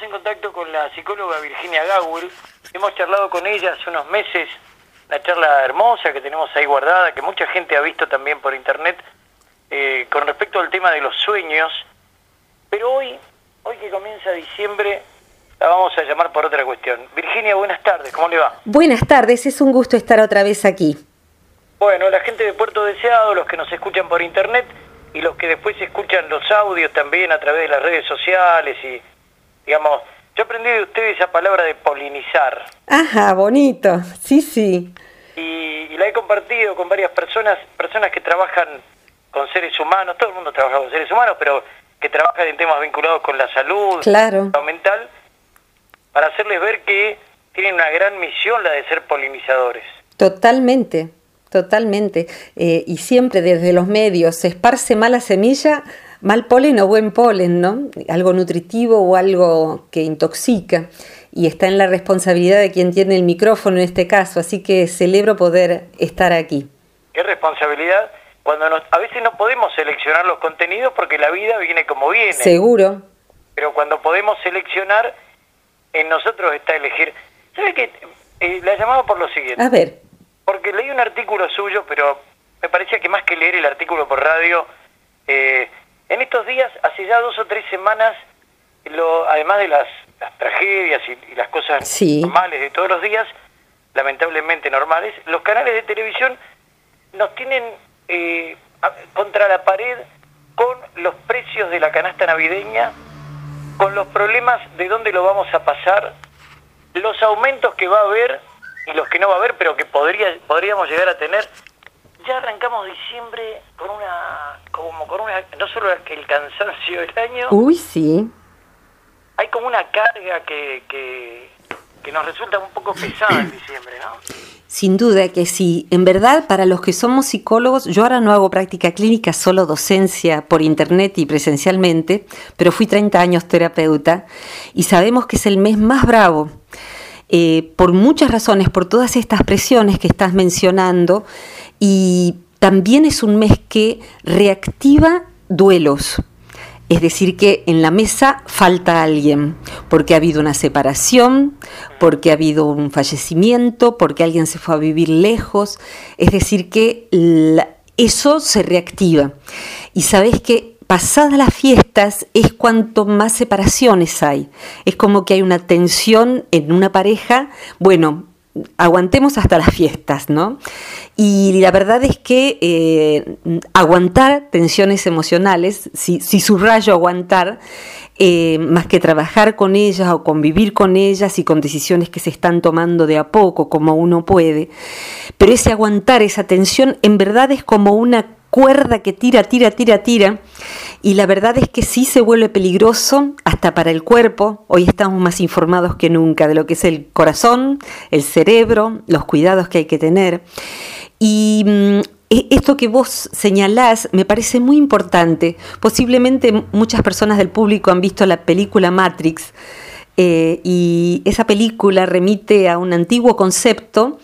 estamos en contacto con la psicóloga Virginia Gawel. Hemos charlado con ella hace unos meses, una charla hermosa que tenemos ahí guardada, que mucha gente ha visto también por internet, eh, con respecto al tema de los sueños. Pero hoy, hoy que comienza diciembre, la vamos a llamar por otra cuestión. Virginia, buenas tardes, ¿cómo le va? Buenas tardes, es un gusto estar otra vez aquí. Bueno, la gente de Puerto Deseado, los que nos escuchan por internet y los que después escuchan los audios también a través de las redes sociales y digamos, yo aprendí de usted esa palabra de polinizar. Ajá, bonito, sí, sí. Y, la he compartido con varias personas, personas que trabajan con seres humanos, todo el mundo trabaja con seres humanos, pero que trabajan en temas vinculados con la salud, claro. mental, para hacerles ver que tienen una gran misión la de ser polinizadores. Totalmente, totalmente. Eh, y siempre desde los medios se esparce mala semilla mal polen o buen polen, ¿no? Algo nutritivo o algo que intoxica. Y está en la responsabilidad de quien tiene el micrófono en este caso, así que celebro poder estar aquí. ¿Qué responsabilidad? Cuando a veces no podemos seleccionar los contenidos porque la vida viene como viene. Seguro. Pero cuando podemos seleccionar, en nosotros está elegir. ¿Sabe qué? Eh, la llamaba por lo siguiente. A ver. Porque leí un artículo suyo, pero me parecía que más que leer el artículo por radio, eh, en estos días, hace ya dos o tres semanas, lo, además de las, tragedias y, las cosas normales de todos los días, lamentablemente normales, los canales de televisión nos tienen eh, contra la pared con los precios de la canasta navideña, con los problemas de dónde lo vamos a pasar, los aumentos que va a haber y los que no va a haber, pero que podría, podríamos llegar a tener ya arrancamos diciembre con una, como con una, no solo el cansancio del año. Uy, sí. Hay como una carga que, que, que nos resulta un poco pesada en diciembre, ¿no? Sin duda que sí. En verdad, para los que somos psicólogos, yo ahora no hago práctica clínica, solo docencia por internet y presencialmente, pero fui 30 años terapeuta y sabemos que es el mes más bravo. Eh, por muchas razones, por todas estas presiones que estás mencionando, y también es un mes que reactiva duelos. Es decir, que en la mesa falta alguien, porque ha habido una separación, porque ha habido un fallecimiento, porque alguien se fue a vivir lejos. Es decir, que eso se reactiva. Y sabes que pasadas las fiestas es cuanto más separaciones hay. Es como que hay una tensión en una pareja. Bueno, aguantemos hasta las fiestas, ¿no? Y la verdad es que eh, aguantar tensiones emocionales, si, subrayo aguantar, eh, más que trabajar con ellas o convivir con ellas y con decisiones que se están tomando de a poco, como uno puede, pero ese aguantar esa tensión en verdad es como una cuerda que tira, tira, tira, tira. Y la verdad es que sí se vuelve peligroso hasta para el cuerpo. Hoy estamos más informados que nunca de lo que es el corazón, el cerebro, los cuidados que hay que tener. Y mm, e, esto que vos señalás me parece muy importante. Posiblemente muchas personas del público han visto la película Matrix eh, y esa película remite a un antiguo concepto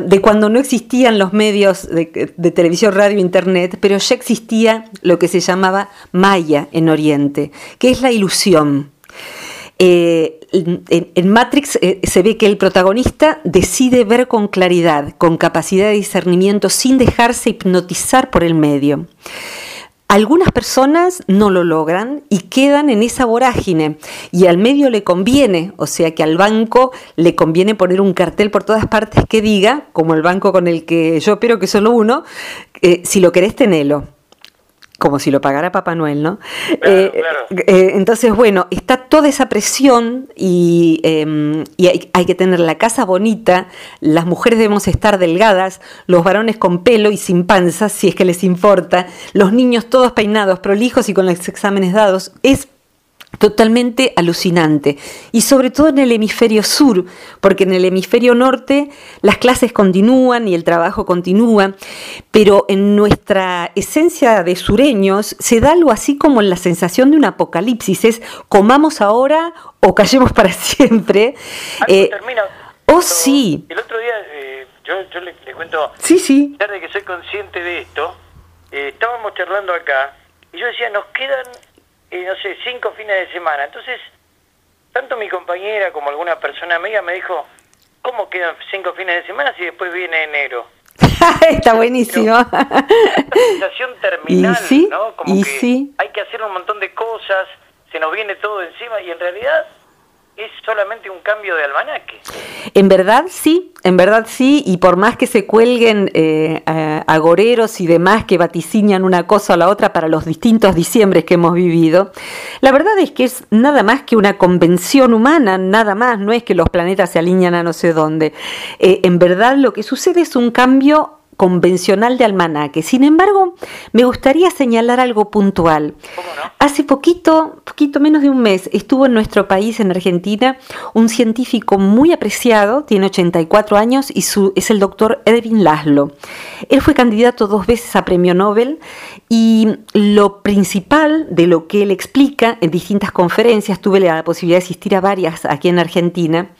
de cuando no existían los medios de, televisión, radio, internet, pero ya existía lo que se llamaba Maya en Oriente, que es la ilusión. Eh, en, Matrix eh, se ve que el protagonista decide ver con claridad, con capacidad de discernimiento, sin dejarse hipnotizar por el medio. Algunas personas no lo logran y quedan en esa vorágine. Y al medio le conviene, o sea que al banco le conviene poner un cartel por todas partes que diga, como el banco con el que yo espero que solo uno, eh, si lo querés tenelo como si lo pagara Papá Noel, ¿no? Eh, eh, entonces, bueno, está toda esa presión y, em, hay, que tener la casa bonita, las mujeres debemos estar delgadas, los varones con pelo y sin panza, si es que les importa, los niños todos peinados, prolijos y con los exámenes dados. Es totalmente alucinante. Y sobre todo en el hemisferio sur, porque en el hemisferio norte las clases continúan y el trabajo continúa, pero en nuestra esencia de sureños se da algo así como la sensación de un apocalipsis, es comamos ahora o callemos para siempre. Eh, termina. Oh, sí. El otro día, eh, yo, yo le, cuento, sí, sí. de que soy consciente de esto, eh, estábamos charlando acá y yo decía, nos quedan no sé, cinco fines de semana. Entonces, tanto mi compañera como alguna persona amiga me dijo, ¿cómo quedan cinco fines de semana si después viene enero? Está buenísimo. sensación terminal, ¿no? Como que hay que hacer un montón de cosas, se nos viene todo encima y en realidad es solamente un cambio de almanaque. En verdad sí, en verdad sí, y por más que se cuelguen eh, agoreros y demás que vaticinan una cosa o la otra para los distintos diciembres que hemos vivido, la verdad es que es nada más que una convención humana, nada más, no es que los planetas se alinean a no sé dónde. Eh, en verdad lo que sucede es un cambio convencional de almanaque. Sin embargo, me gustaría señalar algo puntual. Hace poquito, poquito menos de un mes, estuvo en nuestro país, en Argentina, un científico muy apreciado, tiene 84 años y su, es el doctor Edwin Laszlo. Él fue candidato dos veces a premio Nobel y lo principal de lo que él explica en distintas conferencias, tuve la posibilidad de asistir a varias aquí en Argentina,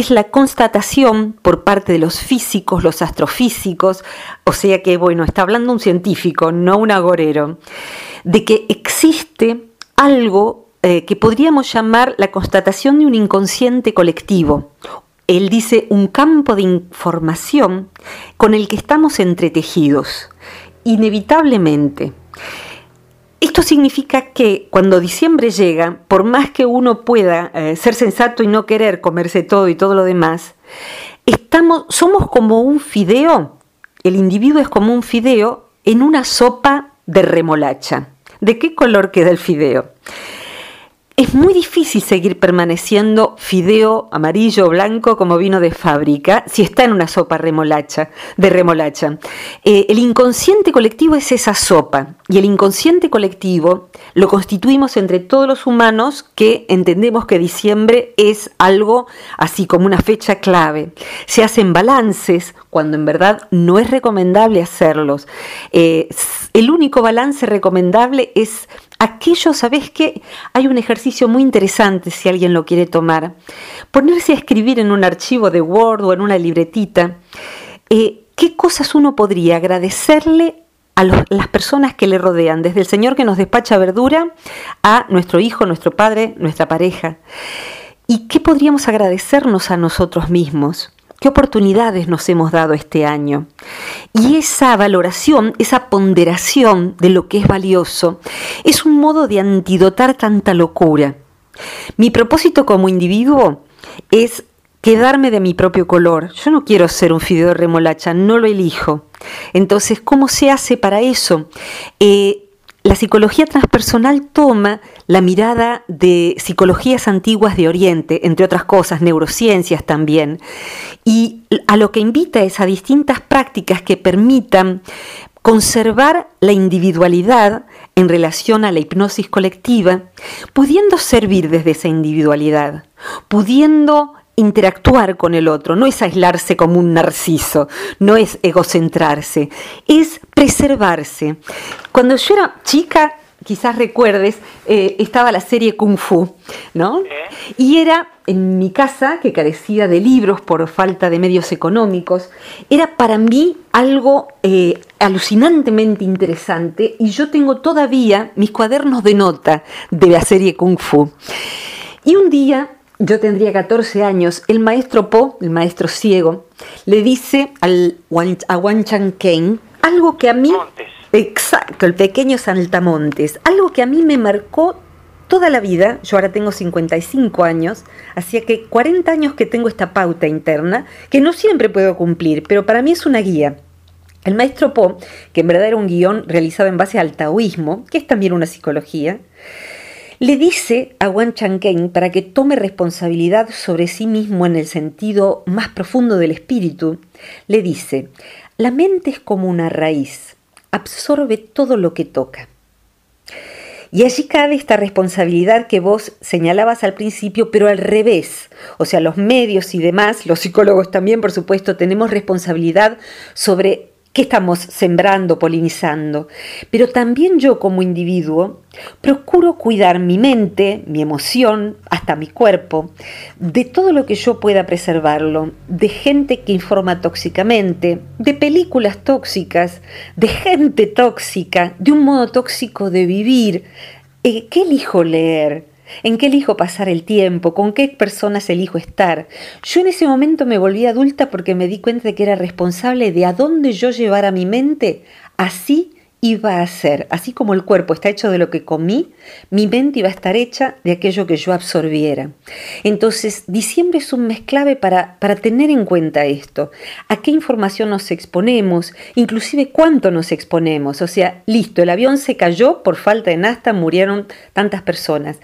es la constatación por parte de los físicos, los astrofísicos, o sea que, bueno, está hablando un científico, no un agorero, de que existe algo eh, que podríamos llamar la constatación de un inconsciente colectivo. Él dice un campo de información con el que estamos entretejidos, inevitablemente. Esto significa que cuando diciembre llega, por más que uno pueda eh, ser sensato y no querer comerse todo y todo lo demás, estamos, somos como un fideo, el individuo es como un fideo en una sopa de remolacha. ¿De qué color queda el fideo? Es muy difícil seguir permaneciendo fideo amarillo o blanco como vino de fábrica si está en una sopa remolacha, de remolacha. Eh, el inconsciente colectivo es esa sopa y el inconsciente colectivo lo constituimos entre todos los humanos que entendemos que diciembre es algo así como una fecha clave. Se hacen balances cuando en verdad no es recomendable hacerlos. Eh, el único balance recomendable es aquello, ¿sabes qué? Hay un ejercicio muy interesante si alguien lo quiere tomar. Ponerse a escribir en un archivo de Word o en una libretita eh, qué cosas uno podría agradecerle a las personas que le rodean, desde el Señor que nos despacha verdura a nuestro hijo, nuestro padre, nuestra pareja. ¿Y qué podríamos agradecernos a nosotros mismos? ¿Qué oportunidades nos hemos dado este año? Y esa valoración, esa ponderación de lo que es valioso, es un modo de antidotar tanta locura. Mi propósito como individuo es quedarme de mi propio color. Yo no quiero ser un fideo de remolacha, no lo elijo. Entonces, ¿cómo se hace para eso? Eh, la psicología transpersonal toma la mirada de psicologías antiguas de Oriente, entre otras cosas, neurociencias también, y a lo que invita es a distintas prácticas que permitan conservar la individualidad en relación a la hipnosis colectiva, pudiendo servir desde esa individualidad, pudiendo interactuar con el otro, no es aislarse como un narciso, no es egocentrarse, es preservarse. Cuando yo era chica, quizás recuerdes, eh, estaba la serie Kung Fu, ¿no? Y era en mi casa, que carecía de libros por falta de medios económicos, era para mí algo eh, alucinantemente interesante y yo tengo todavía mis cuadernos de nota de la serie Kung Fu. Y un día yo tendría 14 años, el maestro Po, el maestro ciego, le dice al, a Wan Chan Kane algo que a mí... Exacto, el pequeño Saltamontes. Algo que a mí me marcó toda la vida. Yo ahora tengo 55 años, hacía que 40 años que tengo esta pauta interna, que no siempre puedo cumplir, pero para mí es una guía. El maestro Po, que en verdad era un guion realizado en base al taoísmo, que es también una psicología, le dice a Wan Kane para que tome responsabilidad sobre sí mismo en el sentido más profundo del espíritu, le dice, la mente es como una raíz, absorbe todo lo que toca. Y allí cabe esta responsabilidad que vos señalabas al principio, pero al revés. O sea, los medios y demás, los psicólogos también, por supuesto, tenemos responsabilidad sobre qué estamos sembrando, polinizando. Pero también yo como individuo procuro cuidar mi mente, mi emoción, hasta mi cuerpo, de todo lo que yo pueda preservarlo, de gente que informa tóxicamente, de películas tóxicas, de gente tóxica, de un modo tóxico de vivir. Eh, ¿Qué elijo leer? En qué elijo pasar el tiempo, con qué personas elijo estar. Yo en ese momento me volví adulta porque me di cuenta de que era responsable de a dónde yo llevara mi mente, así iba a ser, así como el cuerpo está hecho de lo que comí, mi mente iba a estar hecha de aquello que yo absorbiera. Entonces, diciembre es un mes clave para, para tener en cuenta esto, a qué información nos exponemos, inclusive cuánto nos exponemos. O sea, listo, el avión se cayó por falta de nasta, murieron tantas personas.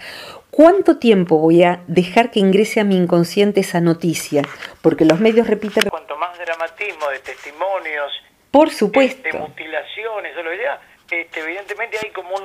¿Cuánto tiempo voy a dejar que ingrese a mi inconsciente esa noticia? Porque los medios repiten... Cuanto más dramatismo de testimonios, por supuesto. De, mutilaciones o lo que sea, este, evidentemente hay como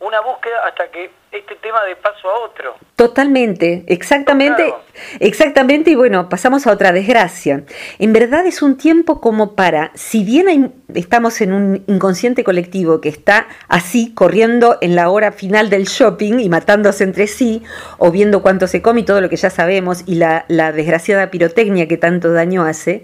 una búsqueda hasta que este tema de paso a otro. Totalmente, exactamente, exactamente, y bueno, pasamos a otra desgracia. En verdad es un tiempo como para, si bien estamos en un inconsciente colectivo que está así, corriendo en la hora final del shopping y matándose entre sí, o viendo cuánto se come y todo lo que ya sabemos, y la, la desgraciada pirotecnia que tanto daño hace,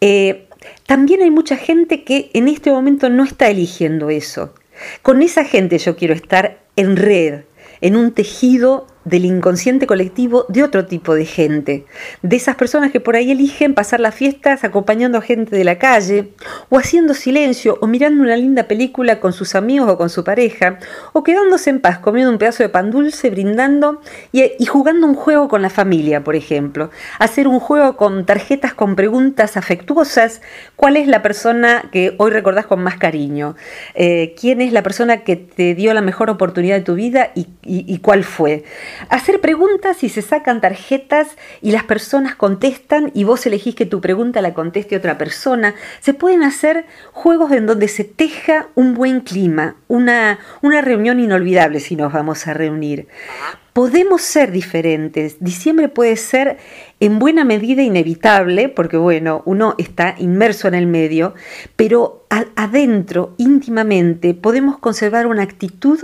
eh, también hay mucha gente que en este momento no está eligiendo eso. Con esa gente yo quiero estar en red, en un tejido del inconsciente colectivo de otro tipo de gente, de esas personas que por ahí eligen pasar las fiestas acompañando a gente de la calle, o haciendo silencio, o mirando una linda película con sus amigos o con su pareja, o quedándose en paz comiendo un pedazo de pan dulce, brindando y, jugando un juego con la familia, por ejemplo. Hacer un juego con tarjetas con preguntas afectuosas, ¿cuál es la persona que hoy recordás con más cariño? Eh, ¿Quién es la persona que te dio la mejor oportunidad de tu vida y cuál fue? Hacer preguntas y se sacan tarjetas y las personas contestan y vos elegís que tu pregunta la conteste otra persona. Se pueden hacer juegos en donde se teja un buen clima, una, una reunión inolvidable si nos vamos a reunir. Podemos ser diferentes. Diciembre puede ser en buena medida inevitable, porque bueno, uno está inmerso en el medio, pero adentro, íntimamente, podemos conservar una actitud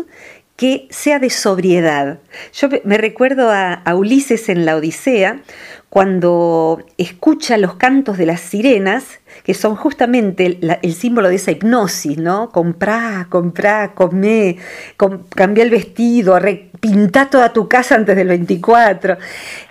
que sea de sobriedad. Yo me recuerdo a, Ulises en la Odisea, cuando escucha los cantos de las sirenas, que son justamente el, símbolo de esa hipnosis, ¿no? Comprá, comprá, comé, cambia el vestido, pinta toda tu casa antes del 24.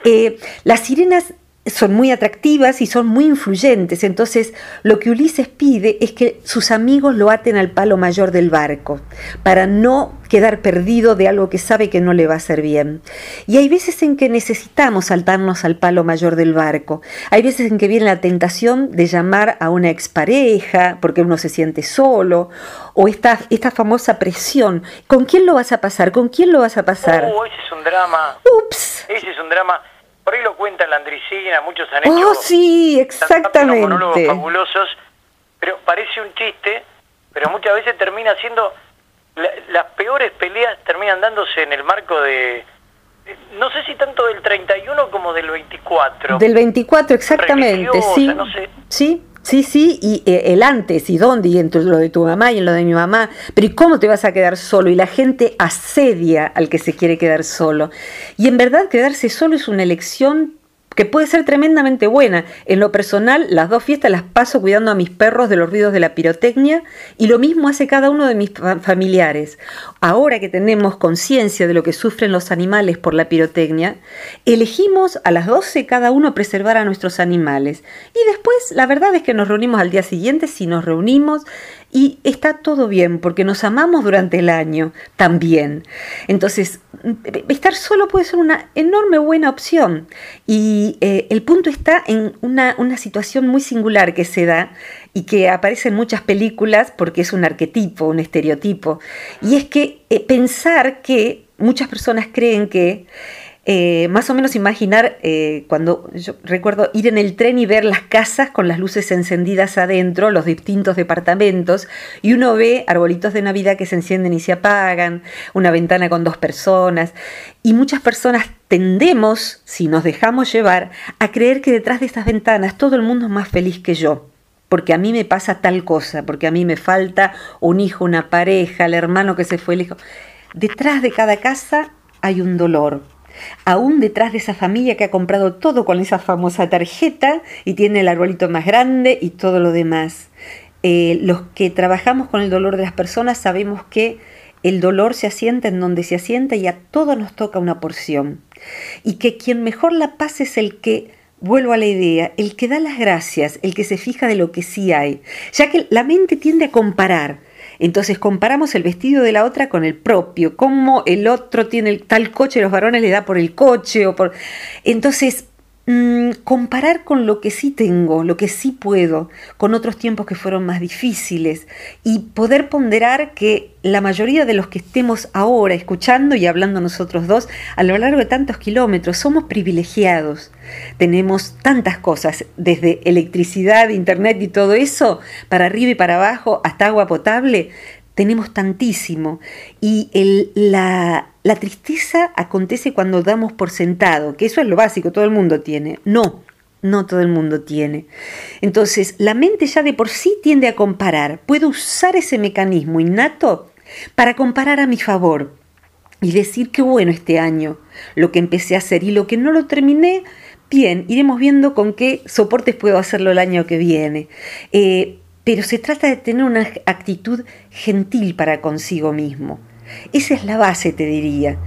Eh, las sirenas son muy atractivas y son muy influyentes. Entonces, lo que Ulises pide es que sus amigos lo aten al palo mayor del barco, para no quedar perdido de algo que sabe que no le va a hacer bien. Y hay veces en que necesitamos saltarnos al palo mayor del barco. Hay veces en que viene la tentación de llamar a una expareja porque uno se siente solo, o esta, esta famosa presión. ¿Con quién lo vas a pasar? ¿Con quién lo vas a pasar? Oh, ese es un drama. Ups. Ese es un drama por ahí lo cuenta la Andricina, muchos han hecho. Oh, sí, exactamente. monólogos fabulosos, pero parece un chiste, pero muchas veces termina siendo. las peores peleas terminan dándose en el marco de. No sé si tanto del 31 como del 24. Del 24, exactamente, sí. No sé. Sí, Sí, sí, y eh, el antes y dónde, y en lo de tu mamá y en lo de mi mamá, pero ¿y cómo te vas a quedar solo? Y la gente asedia al que se quiere quedar solo. Y en verdad quedarse solo es una elección que puede ser tremendamente buena. En lo personal, las dos fiestas las paso cuidando a mis perros de los ruidos de la pirotecnia y lo mismo hace cada uno de mis familiares. Ahora que tenemos conciencia de lo que sufren los animales por la pirotecnia, elegimos a las 12 cada uno preservar a nuestros animales. Y después, la verdad es que nos reunimos al día siguiente, si nos reunimos, y está todo bien porque nos amamos durante el año también. Entonces, estar solo puede ser una enorme buena opción y eh, el punto está en una, situación muy singular que se da y que aparece en muchas películas porque es un arquetipo, un estereotipo, y es que eh, pensar que muchas personas creen que eh, más o menos imaginar eh, cuando yo recuerdo ir en el tren y ver las casas con las luces encendidas adentro, los distintos departamentos, y uno ve arbolitos de Navidad que se encienden y se apagan, una ventana con dos personas, y muchas personas tendemos, si nos dejamos llevar, a creer que detrás de estas ventanas todo el mundo es más feliz que yo porque a mí me pasa tal cosa, porque a mí me falta un hijo, una pareja, el hermano que se fue lejos. Detrás de cada casa hay un dolor, aún detrás de esa familia que ha comprado todo con esa famosa tarjeta y tiene el arbolito más grande y todo lo demás. Eh, los que trabajamos con el dolor de las personas sabemos que el dolor se asienta en donde se asienta y a todos nos toca una porción. Y que quien mejor la pasa es el que, vuelvo a la idea, el que da las gracias, el que se fija de lo que sí hay, ya que la mente tiende a comparar. Entonces comparamos el vestido de la otra con el propio, cómo el otro tiene tal coche, los varones le da por el coche o por... Entonces Mm, comparar con lo que sí tengo, lo que sí puedo, con otros tiempos que fueron más difíciles y poder ponderar que la mayoría de los que estemos ahora escuchando y hablando nosotros dos a lo largo de tantos kilómetros somos privilegiados. Tenemos tantas cosas, desde electricidad, internet y todo eso, para arriba y para abajo, hasta agua potable, tenemos tantísimo. Y el, la, la tristeza acontece cuando damos por sentado, que eso es lo básico, todo el mundo tiene. No, no todo el mundo tiene. Entonces, la mente ya de por sí tiende a comparar. Puedo usar ese mecanismo innato para comparar a mi favor y decir qué bueno este año, lo que empecé a hacer y lo que no lo terminé, bien, iremos viendo con qué soportes puedo hacerlo el año que viene. Eh, pero se trata de tener una actitud gentil para consigo mismo. Esa es la base, te diría.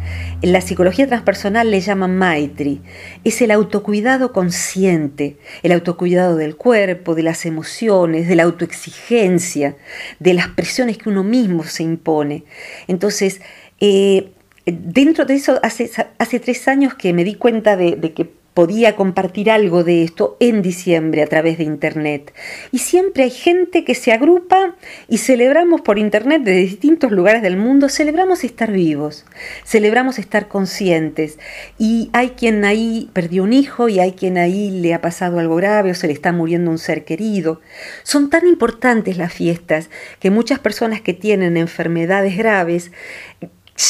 En la psicología transpersonal le llaman Maitri. Es el autocuidado consciente, el autocuidado del cuerpo, de las emociones, de la autoexigencia, de las presiones que uno mismo se impone. Entonces, eh, dentro de eso, hace, hace, tres años que me di cuenta de, de que podía compartir algo de esto en diciembre a través de Internet. Y siempre hay gente que se agrupa y celebramos por Internet de distintos lugares del mundo, celebramos estar vivos, celebramos estar conscientes. Y hay quien ahí perdió un hijo y hay quien ahí le ha pasado algo grave o se le está muriendo un ser querido. Son tan importantes las fiestas que muchas personas que tienen enfermedades graves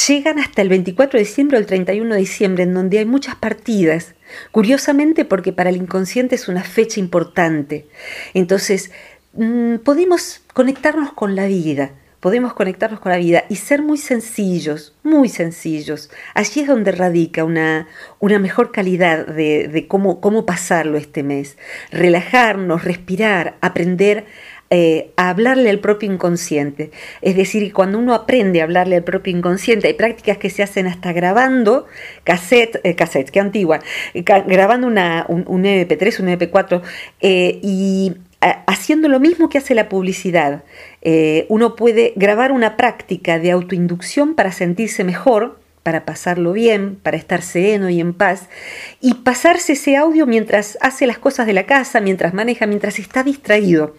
llegan hasta el 24 de diciembre o el 31 de diciembre, en donde hay muchas partidas Curiosamente porque para el inconsciente es una fecha importante. Entonces, mm, podemos conectarnos con la vida, podemos conectarnos con la vida y ser muy sencillos, muy sencillos. Allí es donde radica una, una mejor calidad de, de cómo, cómo pasarlo este mes. Relajarnos, respirar, aprender eh, a hablarle al propio inconsciente. Es decir, cuando uno aprende a hablarle al propio inconsciente, hay prácticas que se hacen hasta grabando cassette, eh, cassette, qué antigua, grabando una, un, MP3, un MP4, eh, y haciendo lo mismo que hace la publicidad. uno puede grabar una práctica de autoinducción para sentirse mejor, para pasarlo bien, para estar sereno y en paz, y pasarse ese audio mientras hace las cosas de la casa, mientras maneja, mientras está distraído.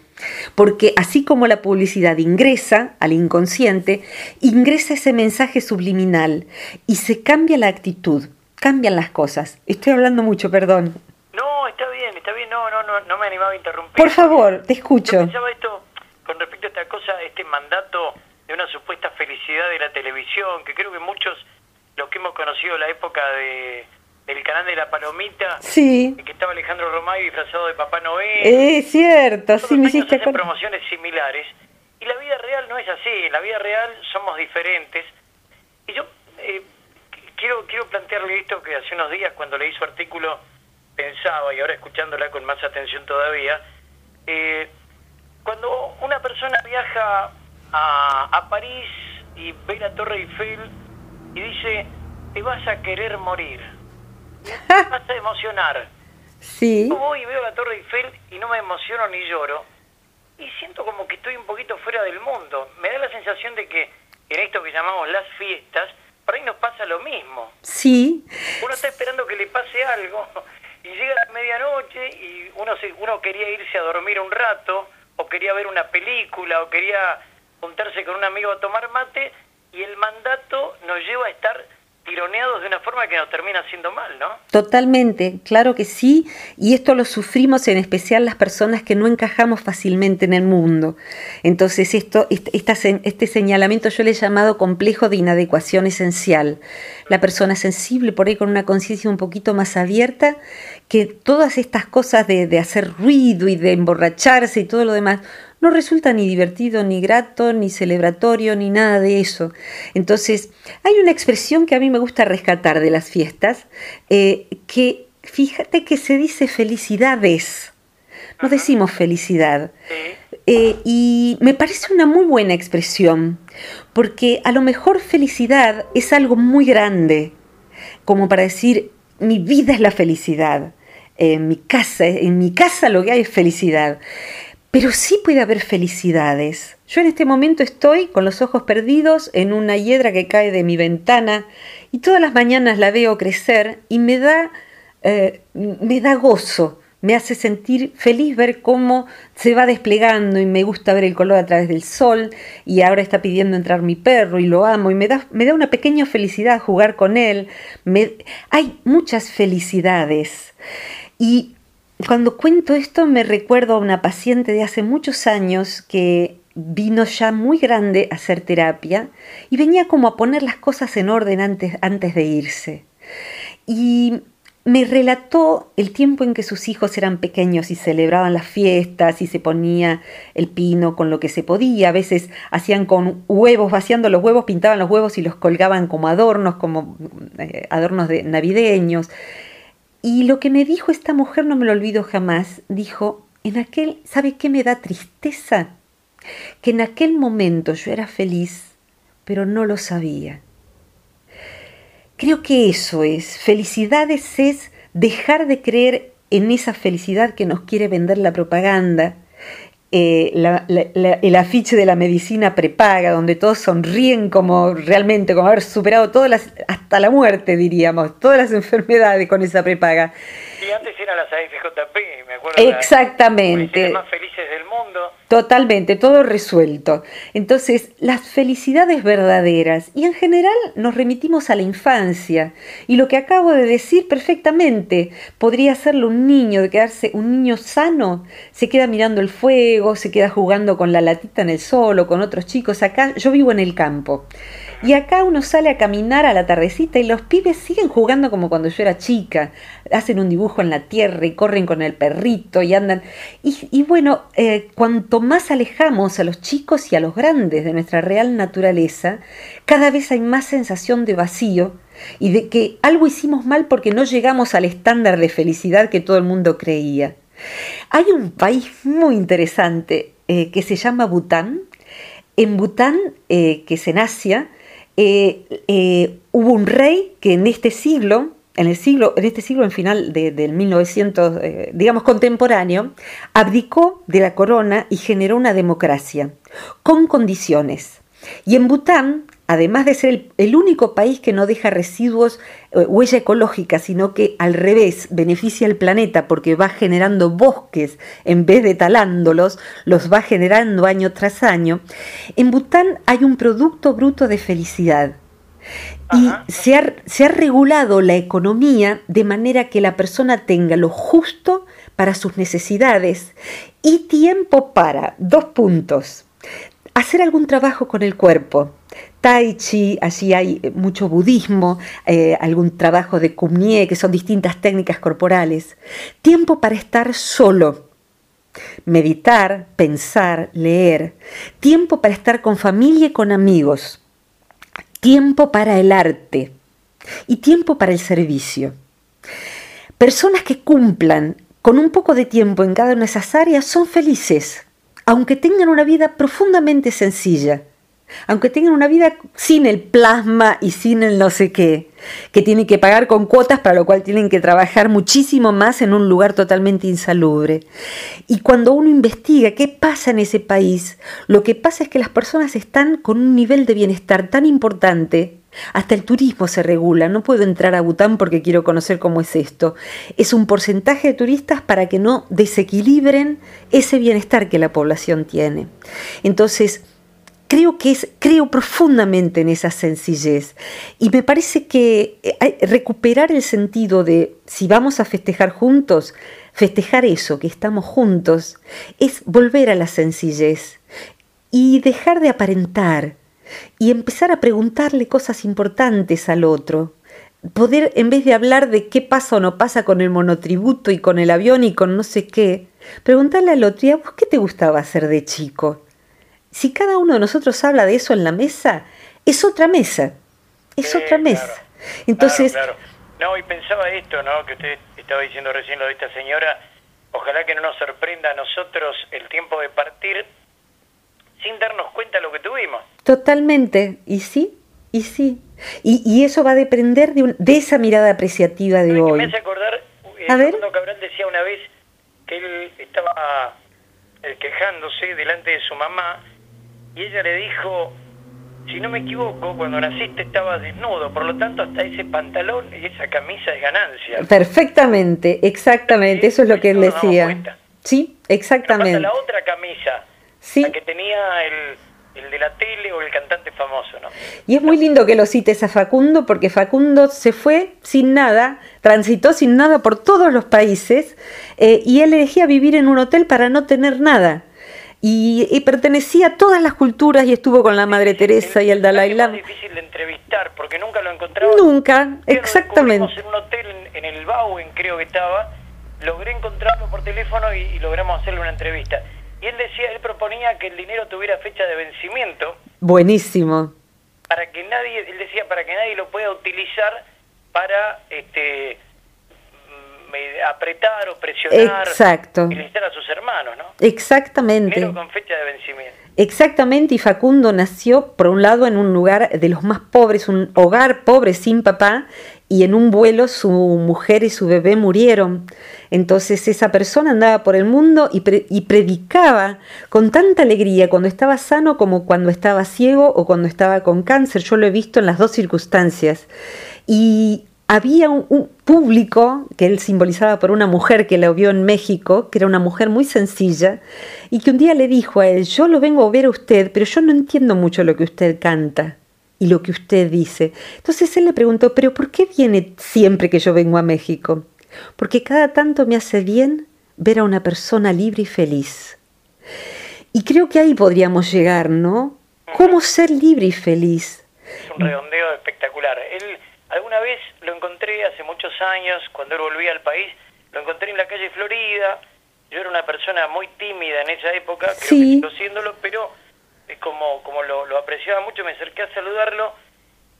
Porque así como la publicidad ingresa al inconsciente, ingresa ese mensaje subliminal y se cambia la actitud, cambian las cosas. Estoy hablando mucho, perdón. No, está bien, está bien, no, no, no, no me animaba a interrumpir. Por favor, te escucho. Yo pensaba esto con respecto a esta cosa, este mandato de una supuesta felicidad de la televisión, que creo que muchos, los que hemos conocido la época de el canal de la palomita, sí. que estaba Alejandro Romay disfrazado de Papá Noel. Es cierto, sí me hiciste hacen promociones similares y la vida real no es así, en la vida real somos diferentes. Y yo eh, quiero quiero plantearle esto que hace unos días cuando leí su artículo pensaba y ahora escuchándola con más atención todavía, eh, cuando una persona viaja a, a París y ve la Torre Eiffel y dice, te vas a querer morir me vas a emocionar. Sí. Yo voy y veo la Torre Eiffel y no me emociono ni lloro. Y siento como que estoy un poquito fuera del mundo. Me da la sensación de que en esto que llamamos las fiestas, por ahí nos pasa lo mismo. Sí. Uno está esperando que le pase algo y llega la medianoche y uno, se, uno quería irse a dormir un rato o quería ver una película o quería juntarse con un amigo a tomar mate y el mandato nos lleva a estar tironeados de una forma que nos termina haciendo mal, ¿no? Totalmente, claro que sí, y esto lo sufrimos en especial las personas que no encajamos fácilmente en el mundo. Entonces, esto, este señalamiento yo le he llamado complejo de inadecuación esencial. La persona sensible, por ahí con una conciencia un poquito más abierta, que todas estas cosas de, de hacer ruido y de emborracharse y todo lo demás, no resulta ni divertido, ni grato, ni celebratorio, ni nada de eso. Entonces, hay una expresión que a mí me gusta rescatar de las fiestas, eh, que fíjate que se dice felicidades, no decimos felicidad. eh, y me parece una muy buena expresión, porque a lo mejor felicidad es algo muy grande, como para decir, mi vida es la felicidad, en mi casa, en mi casa lo que hay es felicidad. Pero sí puede haber felicidades. Yo en este momento estoy con los ojos perdidos en una hiedra que cae de mi ventana y todas las mañanas la veo crecer y me da, eh, me da gozo, me hace sentir feliz ver cómo se va desplegando y me gusta ver el color a través del sol y ahora está pidiendo entrar mi perro y lo amo y me da, me da una pequeña felicidad jugar con él. Hay muchas felicidades y cuando cuento esto me recuerdo a una paciente de hace muchos años que vino ya muy grande a hacer terapia y venía como a poner las cosas en orden antes, antes de irse. Y me relató el tiempo en que sus hijos eran pequeños y celebraban las fiestas y se ponía el pino con lo que se podía. A veces hacían con huevos, vaciando los huevos, pintaban los huevos y los colgaban como adornos, como eh, adornos de, navideños. Y lo que me dijo esta mujer, no me lo olvido jamás, dijo, en aquel, ¿sabe qué me da tristeza? Que en aquel momento yo era feliz, pero no lo sabía. Creo que eso es, felicidades es dejar de creer en esa felicidad que nos quiere vender la propaganda, eh, el afiche de la medicina prepaga, donde todos sonríen como realmente, como haber superado todas las, hasta la muerte, diríamos, todas las enfermedades con esa prepaga. Y antes eran las AFJP, me acuerdo. Exactamente. Las más felices del. Totalmente, todo resuelto. Entonces, las felicidades verdaderas, y en general nos remitimos a la infancia, y lo que acabo de decir perfectamente, podría serlo un niño, de quedarse un niño sano, se queda mirando el fuego, se queda jugando con la latita en el sol o con otros chicos. Acá, yo vivo en el campo. Y acá uno sale a caminar a la tardecita y los pibes siguen jugando como cuando yo era chica. Hacen un dibujo en la tierra y corren con el perrito y andan. Y, bueno, eh, cuanto más alejamos a los chicos y a los grandes de nuestra real naturaleza, cada vez hay más sensación de vacío y de que algo hicimos mal porque no llegamos al estándar de felicidad que todo el mundo creía. Hay un país muy interesante eh, que se llama Bután. En Bután, eh, que es en eh, eh, hubo un rey que en este siglo, en el siglo, en este siglo, en final del 1900, eh, digamos contemporáneo, abdicó de la corona y generó una democracia con condiciones. Y en Bután además de ser el, único país que no deja residuos, eh, huella ecológica, sino que al revés beneficia al planeta porque va generando bosques en vez de talándolos, los va generando año tras año, en Bután hay un producto bruto de felicidad. Y se ha, se ha regulado la economía de manera que la persona tenga lo justo para sus necesidades y tiempo para, dos puntos, hacer algún trabajo con el cuerpo, tai chi, allí hay mucho budismo, eh, algún trabajo de Kumnie, que son distintas técnicas corporales. Tiempo para estar solo, meditar, pensar, leer. Tiempo para estar con familia y con amigos. Tiempo para el arte y tiempo para el servicio. Personas que cumplan con un poco de tiempo en cada una de esas áreas son felices, aunque tengan una vida profundamente sencilla aunque tengan una vida sin el plasma y sin el no sé qué, que tienen que pagar con cuotas, para lo cual tienen que trabajar muchísimo más en un lugar totalmente insalubre. Y cuando uno investiga qué pasa en ese país, lo que pasa es que las personas están con un nivel de bienestar tan importante hasta el turismo se regula. No puedo entrar a Bután porque quiero conocer cómo es esto. Es un porcentaje de turistas para que no desequilibren ese bienestar que la población tiene. Entonces, creo que creo profundamente en esa sencillez y me parece que eh, recuperar el sentido de si vamos a festejar juntos, festejar eso, que estamos juntos, es volver a la sencillez y dejar de aparentar y empezar a preguntarle cosas importantes al otro. Poder, en vez de hablar de qué pasa o no pasa con el monotributo y con el avión y con no sé qué, preguntarle al otro, ¿y vos qué te gustaba hacer de chico? Si cada uno de nosotros habla de eso en la mesa, es otra mesa, es otra mesa. Entonces, No, y pensaba esto, ¿no? Que usted estaba diciendo recién lo de esta señora, ojalá que no nos sorprenda a nosotros el tiempo de partir sin darnos cuenta de lo que tuvimos. Totalmente, y sí, y sí. Y, eso va a depender de, de esa mirada apreciativa de hoy. Me hace acordar, eh, a ver. Cabral decía una vez que él estaba eh, quejándose delante de su mamá y ella le dijo, si no me equivoco, cuando naciste estabas desnudo, por lo tanto hasta ese pantalón y esa camisa es ganancia. Perfectamente, exactamente, eso es lo que él decía. Sí, exactamente. la otra camisa, sí. la que tenía el, el de la tele o el cantante famoso, ¿no? Y es muy lindo que lo cites a Facundo, porque Facundo se fue sin nada, transitó sin nada por todos los países, eh, y él elegía vivir en un hotel para no tener nada. Y, pertenecía a todas las culturas y estuvo con la Madre Teresa y el Dalai Lama. Es difícil de entrevistar porque nunca lo encontraba. Nunca, exactamente. En un hotel en, el Bauen, creo que estaba, logré encontrarlo por teléfono y logramos hacerle una entrevista y él decía, él proponía que el dinero tuviera fecha de vencimiento. Buenísimo. Para que nadie, él decía, para que nadie lo pueda utilizar para este apretar o presionar Exacto. y a sus hermanos, ¿no? Exactamente. Dinero con fecha de vencimiento. Exactamente, y Facundo nació, por un lado, en un lugar de los más pobres, un hogar pobre sin papá, y en un vuelo su mujer y su bebé murieron. Entonces esa persona andaba por el mundo y, predicaba con tanta alegría cuando estaba sano como cuando estaba ciego o cuando estaba con cáncer. Yo lo he visto en las dos circunstancias. Y había un, público que él simbolizaba por una mujer que lo vio en México, que era una mujer muy sencilla, y que un día le dijo a él, yo lo vengo a ver a usted, pero yo no entiendo mucho lo que usted canta y lo que usted dice. Entonces él le preguntó, pero ¿por qué viene siempre que yo vengo a México? Porque cada tanto me hace bien ver a una persona libre y feliz. Y creo que ahí podríamos llegar, ¿no? ¿Cómo ser libre y feliz? Es un redondeo espectacular. Él, alguna vez lo encontré hace muchos años, cuando él volvía al país, lo encontré en la calle Florida. Yo era una persona muy tímida en esa época, creo sí. que siéndolo, pero como, como lo, apreciaba mucho, me acerqué a saludarlo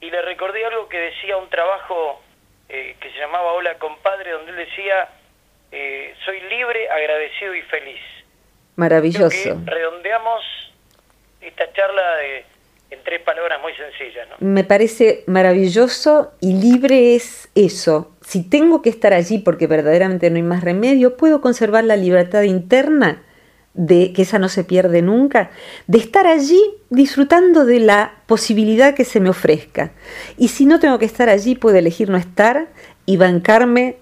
y le recordé algo que decía un trabajo eh, que se llamaba Hola compadre, donde él decía, eh, soy libre, agradecido y feliz. Maravilloso. redondeamos esta charla de, en tres palabras muy sencillas. ¿no? Me parece maravilloso y libre es eso. Si tengo que estar allí porque verdaderamente no hay más remedio, puedo conservar la libertad interna de que esa no se pierde nunca, de estar allí disfrutando de la posibilidad que se me ofrezca. Y si no tengo que estar allí, puedo elegir no estar y bancarme.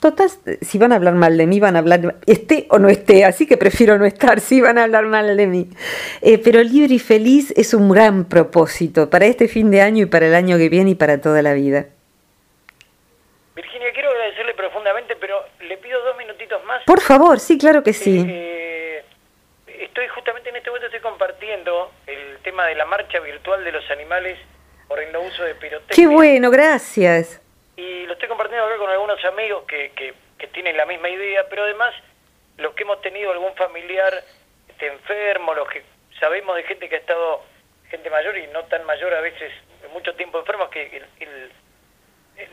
Total, si van a hablar mal de mí, van a hablar, esté o no esté, así que prefiero no estar, si van a hablar mal de mí. Eh, pero libre y feliz es un gran propósito para este fin de año y para el año que viene y para toda la vida. Virginia, quiero agradecerle profundamente, pero le pido dos minutitos más. Por favor, sí, claro que sí. Eh, estoy justamente en este momento estoy compartiendo el tema de la marcha virtual de los animales por el no uso de pirotecnia. Qué bueno, gracias. Y lo estoy compartiendo acá con algunos amigos que, que, tienen la misma idea, pero además los que hemos tenido algún familiar este, enfermo, los que sabemos de gente que ha estado, gente mayor y no tan mayor a veces, mucho tiempo enfermos, que el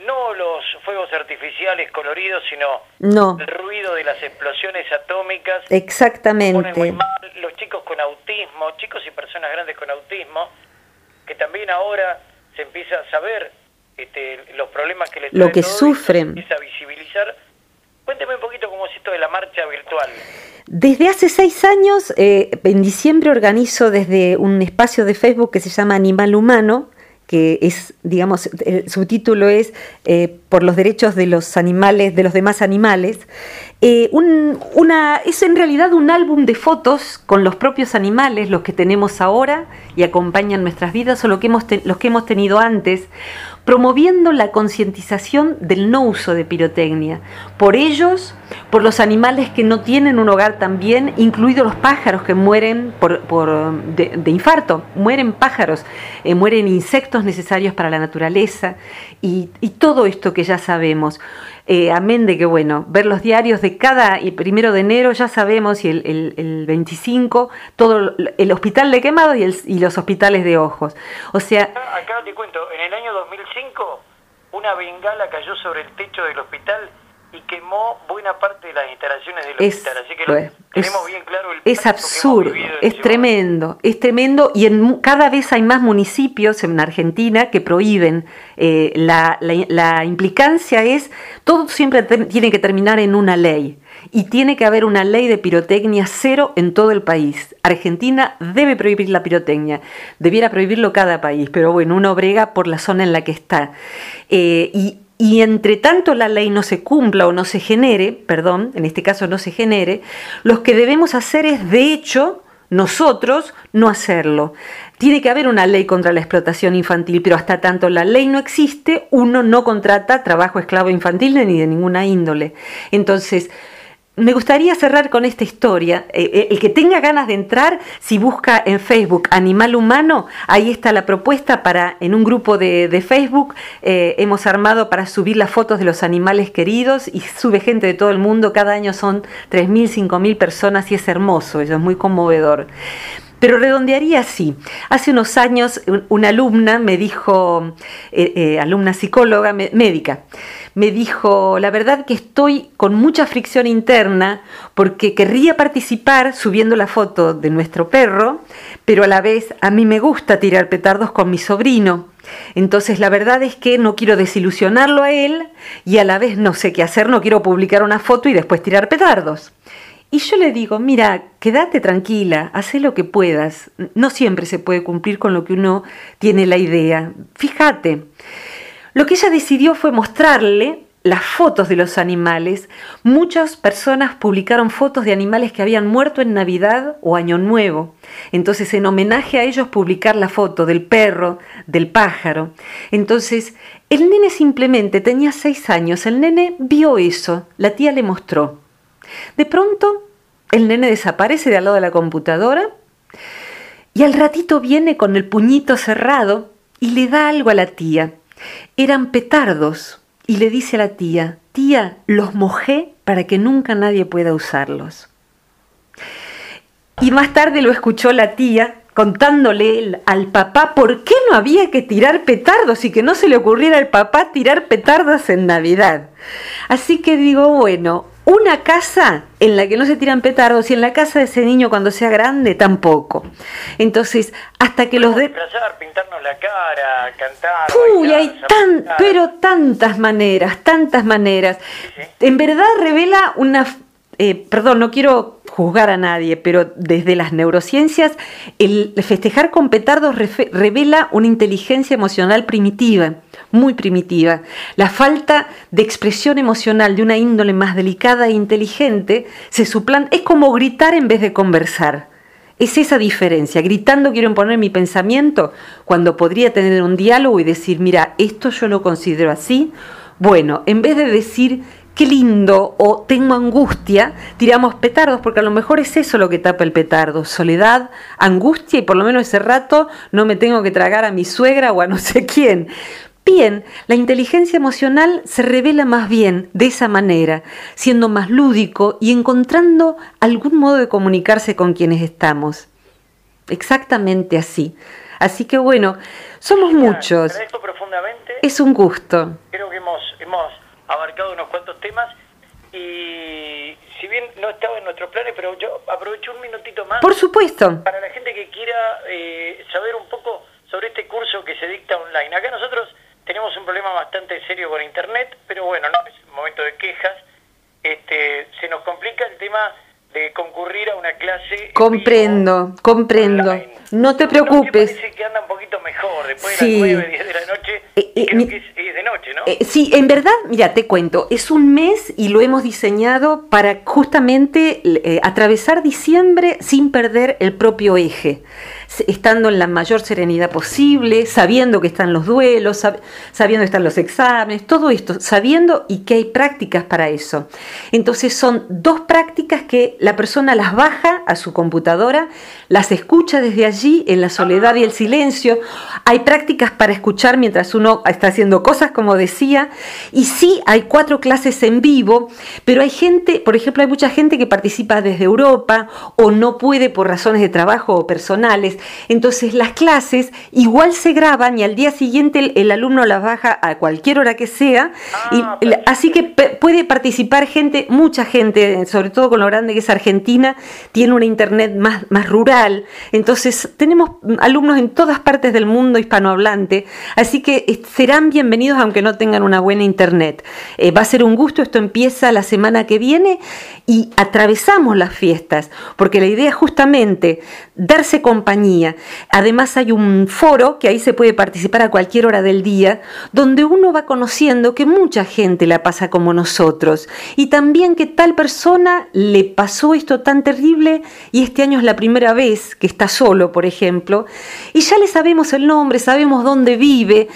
no los fuegos artificiales coloridos, sino el ruido de las explosiones atómicas. Exactamente. Los chicos con autismo, chicos y personas grandes con autismo, que también ahora se empieza a saber este, los problemas que les Lo que sufren. Empieza a visibilizar. Cuénteme un poquito cómo es esto de la marcha virtual. Desde hace seis años, eh, en diciembre organizo desde un espacio de Facebook que se llama Animal Humano, que es, digamos, el subtítulo es eh, por los derechos de los animales, de los demás animales. Eh, una, es en realidad un álbum de fotos con los propios animales, los que tenemos ahora y acompañan nuestras vidas, o lo que hemos los que hemos tenido antes, promoviendo la concientización del no uso de pirotecnia, por ellos, por los animales que no tienen un hogar también, incluidos los pájaros que mueren por, de, infarto, mueren pájaros, eh, mueren insectos necesarios para la naturaleza y, todo esto que ya sabemos. Eh, amén de que, bueno, ver los diarios de cada primero de enero, ya sabemos, y el, 25, todo el hospital de quemados y, y los hospitales de ojos. O sea... Acá te cuento, en el año 2005 una bengala cayó sobre el techo del hospital quemó buena parte de las instalaciones del hospital. Así que tenemos bien claro el Es absurdo, es tremendo, es tremendo y en, cada vez hay más municipios en Argentina que prohíben. Eh, la, la implicancia es, todo siempre tiene que terminar en una ley y tiene que haber una ley de pirotecnia cero en todo el país. Argentina debe prohibir la pirotecnia, debiera prohibirlo cada país, pero bueno, uno brega por la zona en la que está. Eh, y, y entre tanto la ley no se cumpla o no se genere, perdón, en este caso no se genere, lo que debemos hacer es, de hecho, nosotros no hacerlo. Tiene que haber una ley contra la explotación infantil, pero hasta tanto la ley no existe, uno no contrata trabajo esclavo infantil ni de ninguna índole. Entonces, me gustaría cerrar con esta historia. Eh, eh, el que tenga ganas de entrar, si busca en Facebook Animal Humano, ahí está la propuesta para, en un grupo de, Facebook, eh, hemos armado para subir las fotos de los animales queridos y sube gente de todo el mundo. Cada año son 3.000, 5.000 personas y es hermoso, eso es muy conmovedor. Pero redondearía así. Hace unos años una alumna me dijo, alumna psicóloga médica, me dijo, la verdad que estoy con mucha fricción interna porque querría participar subiendo la foto de nuestro perro, pero a la vez a mí me gusta tirar petardos con mi sobrino. Entonces la verdad es que no quiero desilusionarlo a él y a la vez no sé qué hacer, no quiero publicar una foto y después tirar petardos. Y yo le digo, mira, quédate tranquila, haz lo que puedas. No siempre se puede cumplir con lo que uno tiene la idea. Fíjate. Lo que ella decidió fue mostrarle las fotos de los animales. Muchas personas publicaron fotos de animales que habían muerto en Navidad o Año Nuevo. Entonces, en homenaje a ellos, publicar la foto del perro, del pájaro. Entonces, el nene simplemente tenía seis años. El nene vio eso. La tía le mostró. De pronto, el nene desaparece de al lado de la computadora y al ratito viene con el puñito cerrado y le da algo a la tía. Eran petardos y le dice a la tía, tía, los mojé para que nunca nadie pueda usarlos. Y más tarde lo escuchó la tía contándole al papá por qué no había que tirar petardos y que no se le ocurriera al papá tirar petardos en Navidad. Así que digo, bueno, una casa en la que no se tiran petardos y en la casa de ese niño cuando sea grande tampoco. Entonces, hasta que los de... pintarnos la cara, cantar... Uy, hay tan, pero tantas maneras, tantas maneras. En verdad revela una... Eh, perdón, no quiero juzgar a nadie, pero desde las neurociencias, el festejar con petardos revela una inteligencia emocional primitiva muy primitiva. La falta de expresión emocional de una índole más delicada e inteligente se suplanta, es como gritar en vez de conversar. Es esa diferencia. Gritando quiero imponer mi pensamiento cuando podría tener un diálogo y decir, mira, esto yo lo considero así. Bueno, en vez de decir qué lindo o tengo angustia, tiramos petardos porque a lo mejor es eso lo que tapa el petardo, soledad, angustia y por lo menos ese rato no me tengo que tragar a mi suegra o a no sé quién. Bien, la inteligencia emocional se revela más bien de esa manera, siendo más lúdico y encontrando algún modo de comunicarse con quienes estamos. Exactamente así. Así que bueno, somos muchos. profundamente. Es un gusto. Creo que hemos, hemos abarcado unos cuantos temas y si bien no estaba en nuestros planes, pero yo aprovecho un minutito más. Por supuesto. Para la gente que quiera eh, saber un poco sobre este curso que se dicta online. Acá nosotros tenemos un problema bastante serio con Internet, pero bueno, no es un momento de quejas. Este, se nos complica el tema de concurrir a una clase. Comprendo, comprendo. No te preocupes. parece que anda un poquito mejor, después de las 9, 10 de la noche. Eh, eh, creo que es, de noche, ¿no? Eh, sí, en verdad, mira, te cuento, es un mes y lo hemos diseñado para justamente atravesar diciembre sin perder el propio eje estando en la mayor serenidad posible, sabiendo que están los duelos, sabiendo que están los exámenes, todo esto, sabiendo y que hay prácticas para eso. Entonces son dos prácticas que la persona las baja a su computadora, las escucha desde allí en la soledad y el silencio. Hay prácticas para escuchar mientras uno está haciendo cosas, como decía, y sí hay cuatro clases en vivo, pero hay gente, por ejemplo, hay mucha gente que participa desde Europa o no puede por razones de trabajo o personales. Entonces las clases igual se graban y al día siguiente el, alumno las baja a cualquier hora que sea. y, ah, así que puede participar gente, mucha gente, sobre todo con lo grande que es Argentina, tiene una internet más, más rural. Entonces tenemos alumnos en todas partes del mundo hispanohablante, así que eh, serán bienvenidos aunque no tengan una buena internet. Eh, va a ser un gusto, esto empieza la semana que viene y atravesamos las fiestas, porque la idea es justamente darse compañía. Además hay un foro que ahí se puede participar a cualquier hora del día, donde uno va conociendo que mucha gente la pasa como nosotros y también que tal persona le pasó esto tan terrible y este año es la primera vez que está solo, por ejemplo, y ya le sabemos el nombre, sabemos dónde vive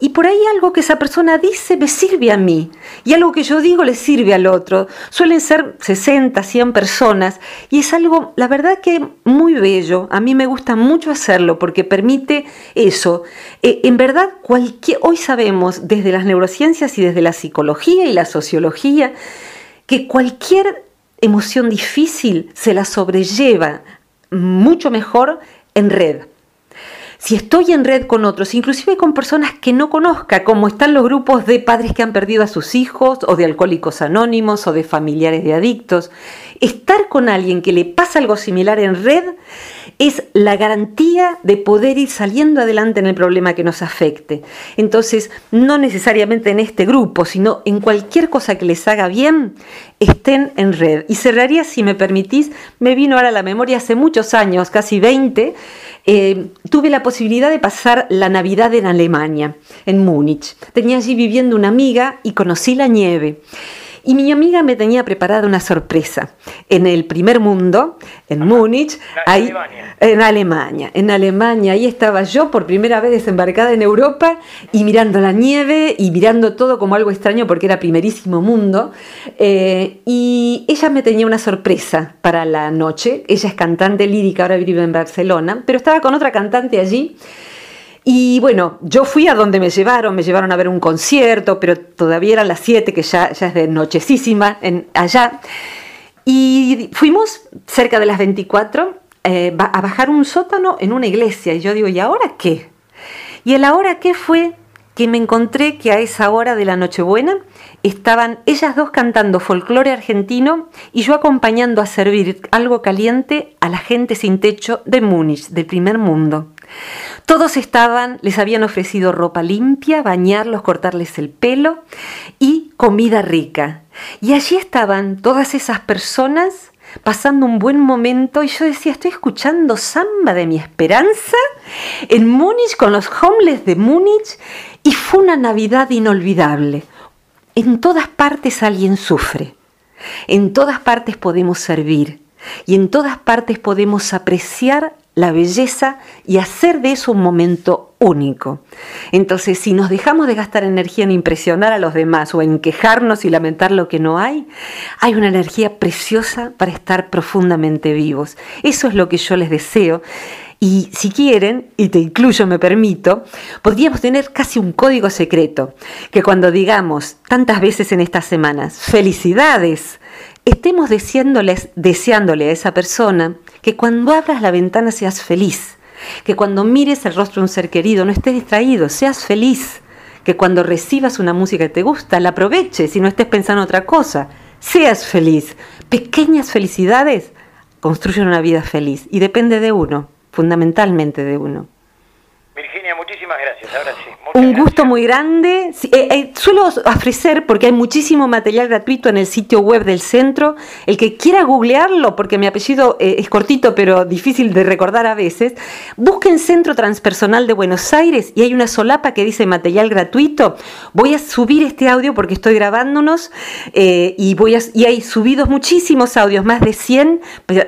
y por ahí algo que esa persona dice me sirve a mí y algo que yo digo le sirve al otro. Suelen ser 60, 100 personas y es algo, la verdad que muy bello. A mí me gusta mucho hacerlo porque permite eso. Eh, en verdad, cualquier, hoy sabemos desde las neurociencias y desde la psicología y la sociología que cualquier emoción difícil se la sobrelleva mucho mejor en red si estoy en red con otros, inclusive con personas que no conozca, como están los grupos de padres que han perdido a sus hijos, o de alcohólicos anónimos, o de familiares de adictos, estar con alguien que le pasa algo similar en red es la garantía de poder ir saliendo adelante en el problema que nos afecte. Entonces, no necesariamente en este grupo, sino en cualquier cosa que les haga bien, estén en red. Y cerraría, si me permitís, me vino ahora a la memoria hace muchos años, casi 20, eh, tuve la posibilidad de pasar la Navidad en Alemania, en Múnich. Tenía allí viviendo una amiga y conocí la nieve. Y mi amiga me tenía preparada una sorpresa. En el primer mundo, en Múnich, ahí, en Alemania. En Alemania, ahí estaba yo por primera vez desembarcada en Europa y mirando la nieve y mirando todo como algo extraño porque era primerísimo mundo. Eh, y ella me tenía una sorpresa para la noche. Ella es cantante lírica, ahora vive en Barcelona, pero estaba con otra cantante allí. Y bueno, yo fui a donde me llevaron, me llevaron a ver un concierto, pero todavía eran las 7, que ya, ya es de nochecísima allá. Y fuimos cerca de las 24 eh, a bajar un sótano en una iglesia. Y yo digo, ¿y ahora qué? Y el ahora qué fue que me encontré que a esa hora de la Nochebuena estaban ellas dos cantando folclore argentino y yo acompañando a servir algo caliente a la gente sin techo de Múnich, del primer mundo. Todos estaban, les habían ofrecido ropa limpia, bañarlos, cortarles el pelo y comida rica. Y allí estaban todas esas personas pasando un buen momento y yo decía, estoy escuchando samba de mi esperanza en Múnich con los homeless de Múnich y fue una Navidad inolvidable. En todas partes alguien sufre, en todas partes podemos servir y en todas partes podemos apreciar la belleza y hacer de eso un momento único. Entonces, si nos dejamos de gastar energía en impresionar a los demás o en quejarnos y lamentar lo que no hay, hay una energía preciosa para estar profundamente vivos. Eso es lo que yo les deseo. Y si quieren, y te incluyo, me permito, podríamos tener casi un código secreto, que cuando digamos tantas veces en estas semanas, felicidades, estemos deseándoles, deseándole a esa persona que cuando abras la ventana seas feliz, que cuando mires el rostro de un ser querido no estés distraído, seas feliz, que cuando recibas una música que te gusta la aproveches y no estés pensando otra cosa, seas feliz. Pequeñas felicidades construyen una vida feliz y depende de uno, fundamentalmente de uno. Virginia, muchísimas gracias. Ahora sí. Un gusto muy grande. Eh, eh, suelo ofrecer, porque hay muchísimo material gratuito en el sitio web del centro, el que quiera googlearlo, porque mi apellido eh, es cortito pero difícil de recordar a veces, busquen Centro Transpersonal de Buenos Aires y hay una solapa que dice material gratuito. Voy a subir este audio porque estoy grabándonos y, voy a, y hay subidos muchísimos audios, más de 100,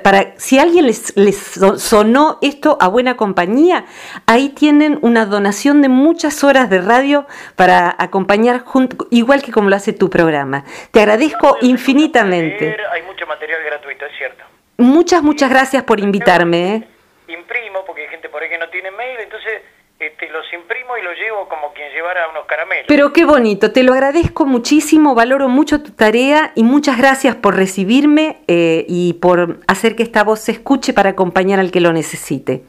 para si a alguien les, les sonó esto a buena compañía, ahí tienen una donación de muchas horas de radio para acompañar, junto, igual que como lo hace tu programa. Te agradezco infinitamente. Hay mucho material gratuito, es cierto. Muchas, muchas gracias por invitarme. ¿eh? Imprimo, porque hay gente por ahí que no tiene mail, entonces este, los imprimo y los llevo como quien llevara unos caramelos. Pero qué bonito, te lo agradezco muchísimo, valoro mucho tu tarea y muchas gracias por recibirme eh, y por hacer que esta voz se escuche para acompañar al que lo necesite.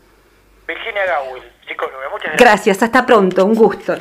Virginia gracias. Gracias, hasta pronto, un gusto.